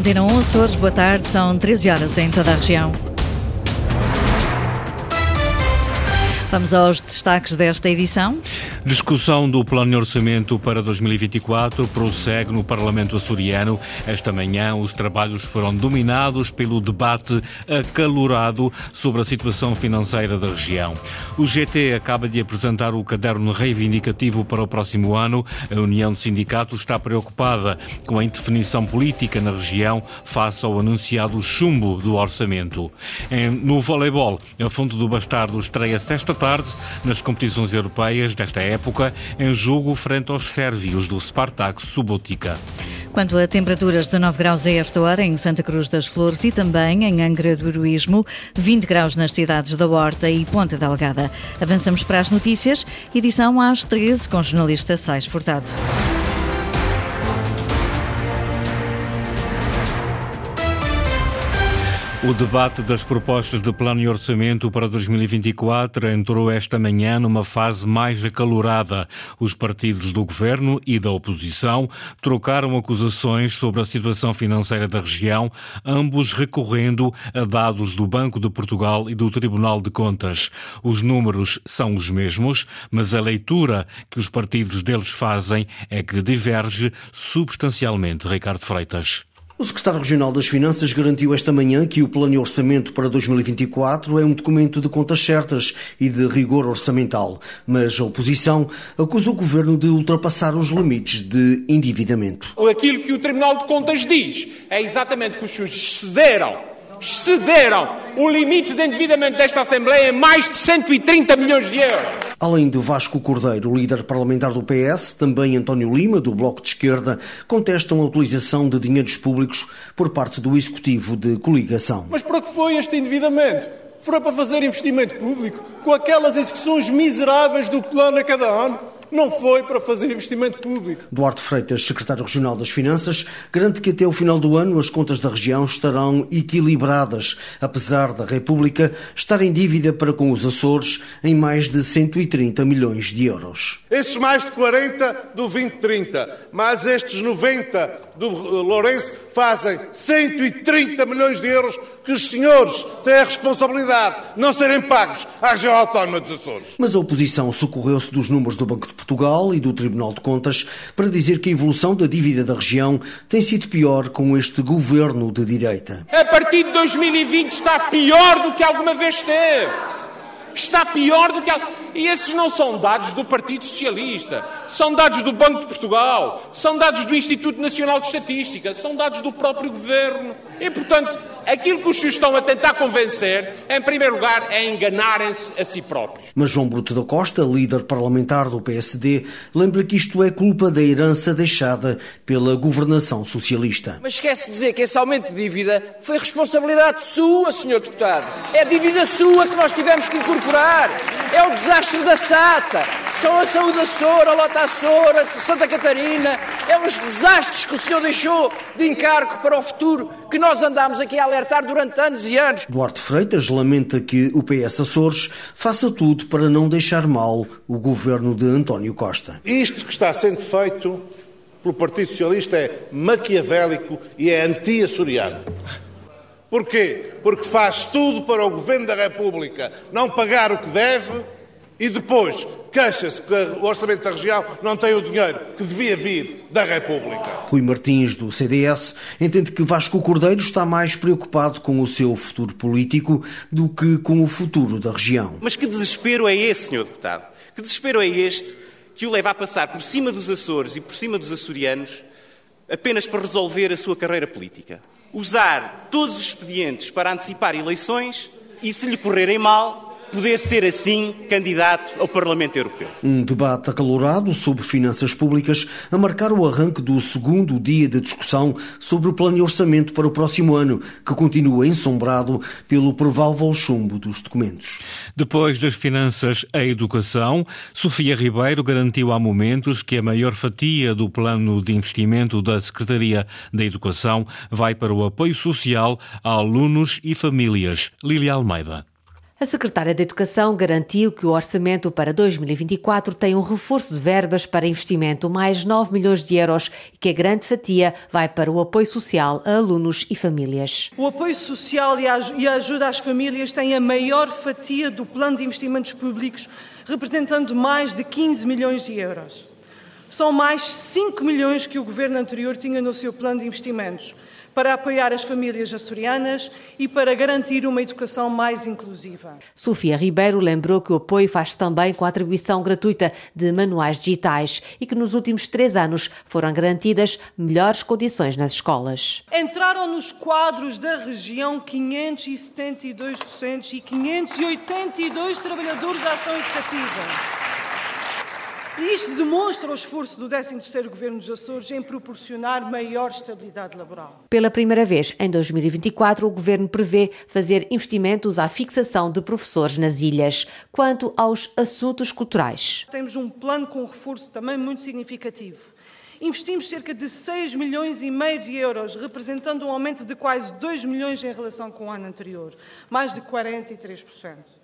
Antena 1 Açores, boa tarde, são 13 horas em toda a região. Vamos aos destaques desta edição. Discussão do plano de orçamento para 2024 prossegue no Parlamento açoriano. Esta manhã, os trabalhos foram dominados pelo debate acalorado sobre a situação financeira da região. O GT acaba de apresentar o caderno reivindicativo para o próximo ano. A União de Sindicatos está preocupada com a indefinição política na região face ao anunciado chumbo do orçamento. No voleibol, a Fonte do Bastardo estreia-se esta tarde nas competições europeias desta época, em jogo frente aos sérvios do Spartak Subotica. Quanto a temperaturas, 19 graus a esta hora em Santa Cruz das Flores e também em Angra do Heroísmo, 20 graus nas cidades da Horta e Ponta Delgada. Avançamos para as notícias, edição às 13 com o jornalista Sais Furtado. O debate das propostas de plano e orçamento para 2024 entrou esta manhã numa fase mais acalorada. Os partidos do governo e da oposição trocaram acusações sobre a situação financeira da região, ambos recorrendo a dados do Banco de Portugal e do Tribunal de Contas. Os números são os mesmos, mas a leitura que os partidos deles fazem é que diverge substancialmente. Ricardo Freitas. O secretário regional das Finanças garantiu esta manhã que o plano de orçamento para 2024 é um documento de contas certas e de rigor orçamental, mas a oposição acusa o governo de ultrapassar os limites de endividamento. Aquilo que o Tribunal de Contas diz é exatamente que os senhores excederam excederam o limite de endividamento desta Assembleia em mais de 130 milhões de euros. Além de Vasco Cordeiro, líder parlamentar do PS, também António Lima, do Bloco de Esquerda, contestam a utilização de dinheiros públicos por parte do Executivo de coligação. Mas para que foi este endividamento? Foi para fazer investimento público com aquelas execuções miseráveis do plano a cada ano? Não foi para fazer investimento público. Duarte Freitas, secretário regional das Finanças, garante que até o final do ano as contas da região estarão equilibradas, apesar da República estar em dívida para com os Açores em mais de 130 milhões de euros. Esses mais de 40 do 2030, mais estes 90 do Lourenço fazem 130 milhões de euros que os senhores têm a responsabilidade de não serem pagos à região autónoma dos Açores. Mas a oposição socorreu-se dos números do Banco de Portugal e do Tribunal de Contas para dizer que a evolução da dívida da região tem sido pior com este governo de direita. A partir de 2020 está pior do que alguma vez esteve. Está pior do que. E esses não são dados do Partido Socialista, são dados do Banco de Portugal, são dados do Instituto Nacional de Estatística, são dados do próprio Governo. E, portanto, aquilo que os estão a tentar convencer, em primeiro lugar, é enganarem-se a si próprios. Mas João Bruto da Costa, líder parlamentar do PSD, lembra que isto é culpa da herança deixada pela governação socialista. Mas esquece de dizer que esse aumento de dívida foi responsabilidade sua, senhor deputado. É dívida sua que nós tivemos que incorporar. É o desastre da SATA. São a saúde da Soura, a Lota Açora, Santa Catarina. É os desastres que o senhor deixou de encargo para o futuro que nós andámos aqui a alertar durante anos e anos. Duarte Freitas lamenta que o PS Açores faça tudo para não deixar mal o governo de António Costa. Isto que está sendo feito pelo Partido Socialista é maquiavélico e é anti-açoriano. Porquê? Porque faz tudo para o Governo da República não pagar o que deve e depois queixa-se que o Orçamento da Região não tem o dinheiro que devia vir da República. Rui Martins, do CDS, entende que Vasco Cordeiro está mais preocupado com o seu futuro político do que com o futuro da região. Mas que desespero é esse, Sr. Deputado? Que desespero é este que o leva a passar por cima dos Açores e por cima dos açorianos apenas para resolver a sua carreira política? Usar todos os expedientes para antecipar eleições e, se lhe correrem mal, poder ser assim candidato ao Parlamento Europeu. Um debate acalorado sobre finanças públicas a marcar o arranque do segundo dia de discussão sobre o plano de orçamento para o próximo ano, que continua ensombrado pelo provável chumbo dos documentos. Depois das finanças, a educação, Sofia Ribeiro garantiu há momentos que a maior fatia do plano de investimento da Secretaria da Educação vai para o apoio social a alunos e famílias. Lilia Almeida. A secretária da Educação garantiu que o orçamento para 2024 tem um reforço de verbas para investimento, mais 9 milhões de euros, e que a grande fatia vai para o apoio social a alunos e famílias. O apoio social e a ajuda às famílias tem a maior fatia do plano de investimentos públicos, representando mais de 15 milhões de euros. São mais 5 milhões que o governo anterior tinha no seu plano de investimentos para apoiar as famílias açorianas e para garantir uma educação mais inclusiva. Sofia Ribeiro lembrou que o apoio faz também com a atribuição gratuita de manuais digitais e que nos últimos três anos foram garantidas melhores condições nas escolas. Entraram nos quadros da região 572 docentes e 582 trabalhadores da ação educativa. E isto demonstra o esforço do 13º Governo dos Açores em proporcionar maior estabilidade laboral. Pela primeira vez, em 2024, o Governo prevê fazer investimentos à fixação de professores nas ilhas. Quanto aos assuntos culturais. Temos um plano com reforço também muito significativo. Investimos cerca de 6 milhões e meio de euros, representando um aumento de quase 2 milhões em relação com o ano anterior, mais de 43%.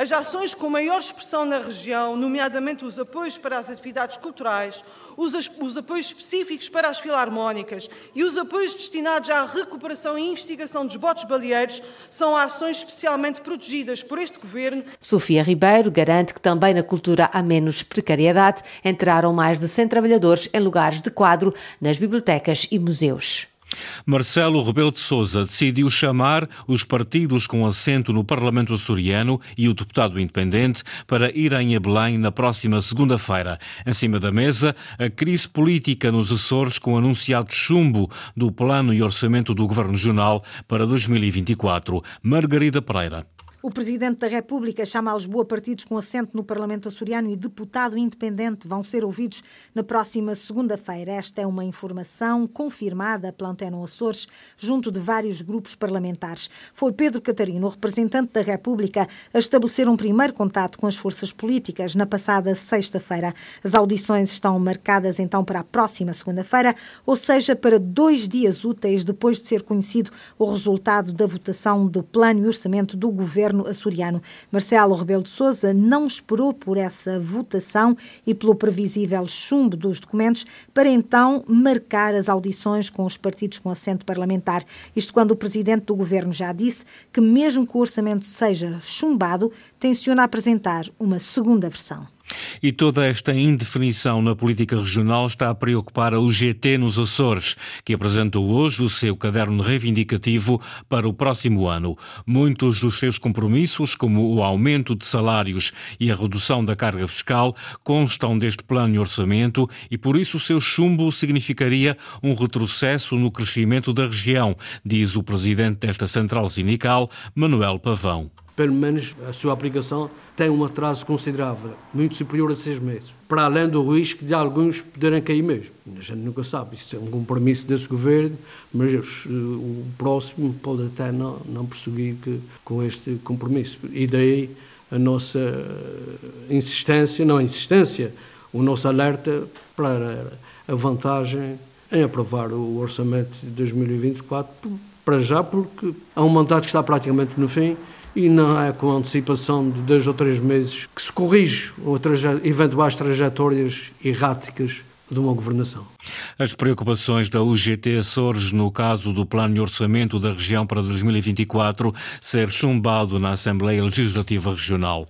As ações com maior expressão na região, nomeadamente os apoios para as atividades culturais, os, os, apoios específicos para as filarmónicas e os apoios destinados à recuperação e investigação dos botes baleeiros, são ações especialmente protegidas por este Governo. Sofia Ribeiro garante que também na cultura há menos precariedade. Entraram mais de 100 trabalhadores em lugares de quadro nas bibliotecas e museus. Marcelo Rebelo de Sousa decidiu chamar os partidos com assento no Parlamento açoriano e o deputado independente para irem a Belém na próxima segunda-feira. Em cima da mesa, a crise política nos Açores com o anunciado chumbo do plano e orçamento do Governo Regional para 2024. Margarida Pereira. O Presidente da República chama a Lisboa partidos com assento no Parlamento açoriano e deputado independente vão ser ouvidos na próxima segunda-feira. Esta é uma informação confirmada pela Antena Açores junto de vários grupos parlamentares. Foi Pedro Catarino, o representante da República, a estabelecer um primeiro contato com as forças políticas na passada sexta-feira. As audições estão marcadas então para a próxima segunda-feira, ou seja, para dois dias úteis depois de ser conhecido o resultado da votação do plano e orçamento do governo governo açoriano. Marcelo Rebelo de Sousa não esperou por essa votação e pelo previsível chumbo dos documentos para então marcar as audições com os partidos com assento parlamentar. Isto quando o presidente do governo já disse que, mesmo que o orçamento seja chumbado, tenciona apresentar uma segunda versão. E toda esta indefinição na política regional está a preocupar a UGT nos Açores, que apresentou hoje o seu caderno reivindicativo para o próximo ano. Muitos dos seus compromissos, como o aumento de salários e a redução da carga fiscal, constam deste plano de orçamento e por isso o seu chumbo significaria um retrocesso no crescimento da região, diz o presidente desta central sindical, Manuel Pavão pelo menos a sua aplicação tem um atraso considerável, muito superior a seis meses, para além do risco de alguns poderem cair mesmo. A gente nunca sabe, isso é um compromisso desse governo, mas o próximo pode até não, não prosseguir que, com este compromisso. E daí a nossa insistência, não a insistência, o nosso alerta para a vantagem em aprovar o orçamento de 2024, para já, porque há um mandato que está praticamente no fim e não é com antecipação de dois ou três meses que se corrige eventuais trajetórias erráticas de uma governação. As preocupações da UGT Açores no caso do plano de orçamento da região para 2024 ser chumbado na Assembleia Legislativa Regional.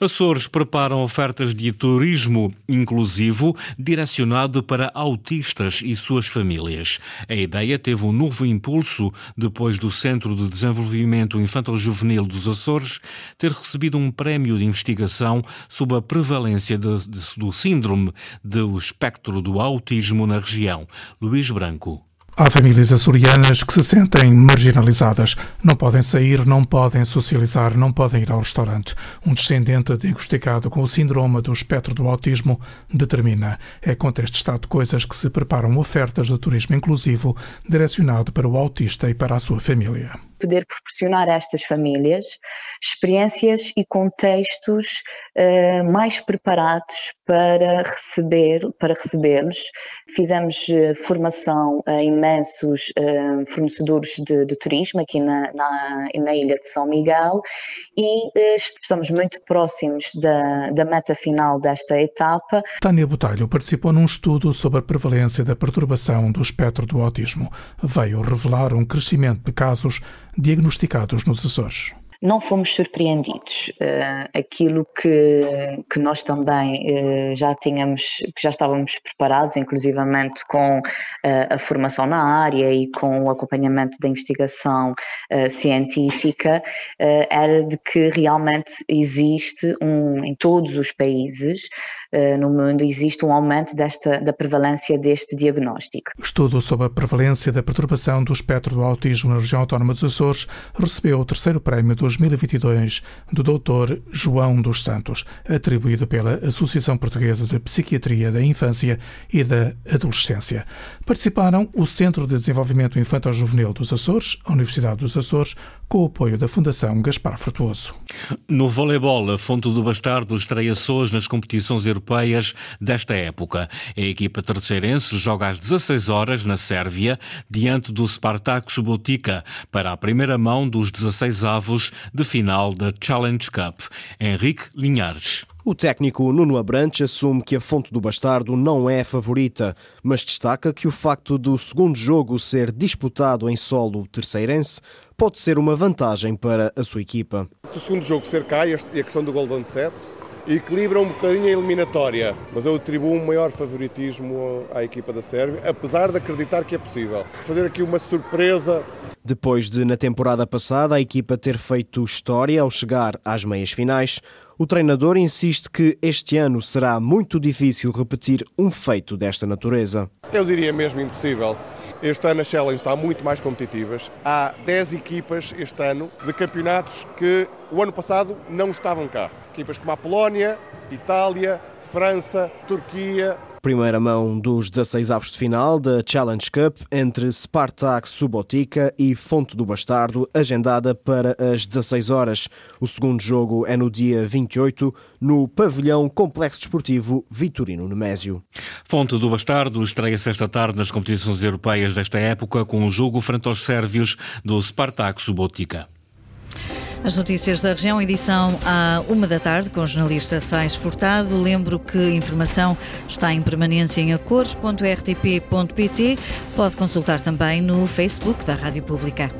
Açores preparam ofertas de turismo inclusivo direcionado para autistas e suas famílias. A ideia teve um novo impulso depois do Centro de Desenvolvimento Infantil-Juvenil dos Açores ter recebido um prémio de investigação sobre a prevalência de, de, do síndrome do espectro do autismo na região. Luís Branco. Há famílias açorianas que se sentem marginalizadas. Não podem sair, não podem socializar, não podem ir ao restaurante. Um descendente diagnosticado com o síndrome do espectro do autismo determina. É contra este estado de coisas que se preparam ofertas de turismo inclusivo direcionado para o autista e para a sua família. Poder proporcionar a estas famílias experiências e contextos uh, mais preparados para receber para recebê-los. Fizemos uh, formação a imensos uh, fornecedores de, de, turismo aqui na, na, na, ilha de São Miguel e estamos muito próximos da, da meta final desta etapa. Tânia Botalho participou num estudo sobre a prevalência da perturbação do espectro do autismo. Veio revelar um crescimento de casos diagnosticados nos Açores não fomos surpreendidos. Uh, aquilo que, que nós também uh, já tínhamos, que já estávamos preparados, inclusivamente com uh, a formação na área e com o acompanhamento da investigação científica, era de que realmente existe um, em todos os países no mundo existe um aumento desta, da prevalência deste diagnóstico. Estudo sobre a prevalência da perturbação do espectro do autismo na região autónoma dos Açores recebeu o terceiro prémio 2022 do Dr. João dos Santos, atribuído pela Associação Portuguesa de Psiquiatria da Infância e da Adolescência. Participaram o Centro de Desenvolvimento Infantil-Juvenil dos Açores, a Universidade dos Açores, com o apoio da Fundação Gaspar Frutuoso. No voleibol, a Fonte do Bastardo estreia Açores nas competições europeias desta época. A equipa terceirense joga às 16 horas na Sérvia, diante do Spartak Subotica, para a primeira mão dos 16 avos de final da Challenge Cup. Henrique Linhares. O técnico Nuno Abrantes assume que a Fonte do Bastardo não é a favorita, mas destaca que o facto do segundo jogo ser disputado em solo terceirense pode ser uma vantagem para a sua equipa. O segundo jogo ser cá e a questão do Golden Set equilibra um bocadinho a eliminatória, mas eu atribuo um maior favoritismo à equipa da Sérvia, apesar de acreditar que é possível. Fazer aqui uma surpresa depois de, na temporada passada, a equipa ter feito história ao chegar às meias finais, o treinador insiste que este ano será muito difícil repetir um feito desta natureza. Eu diria mesmo impossível. Este ano a Challenge está muito mais competitivas. Há 10 equipas este ano de campeonatos que o ano passado não estavam cá. Equipas como a Polónia, Itália, França, Turquia, primeira mão dos 16 avos de final da Challenge Cup entre Spartak Subotica e Fonte do Bastardo, agendada para as 16 horas. O segundo jogo é no dia 28, no pavilhão Complexo Desportivo Vitorino Nemésio. Fonte do Bastardo estreia-se esta tarde nas competições europeias desta época com o um jogo frente aos sérvios do Spartak Subotica. As notícias da região, edição à uma da tarde, com o jornalista Sais Furtado. Lembro que a informação está em permanência em acores.rtp.pt. Pode consultar também no Facebook da Rádio Pública.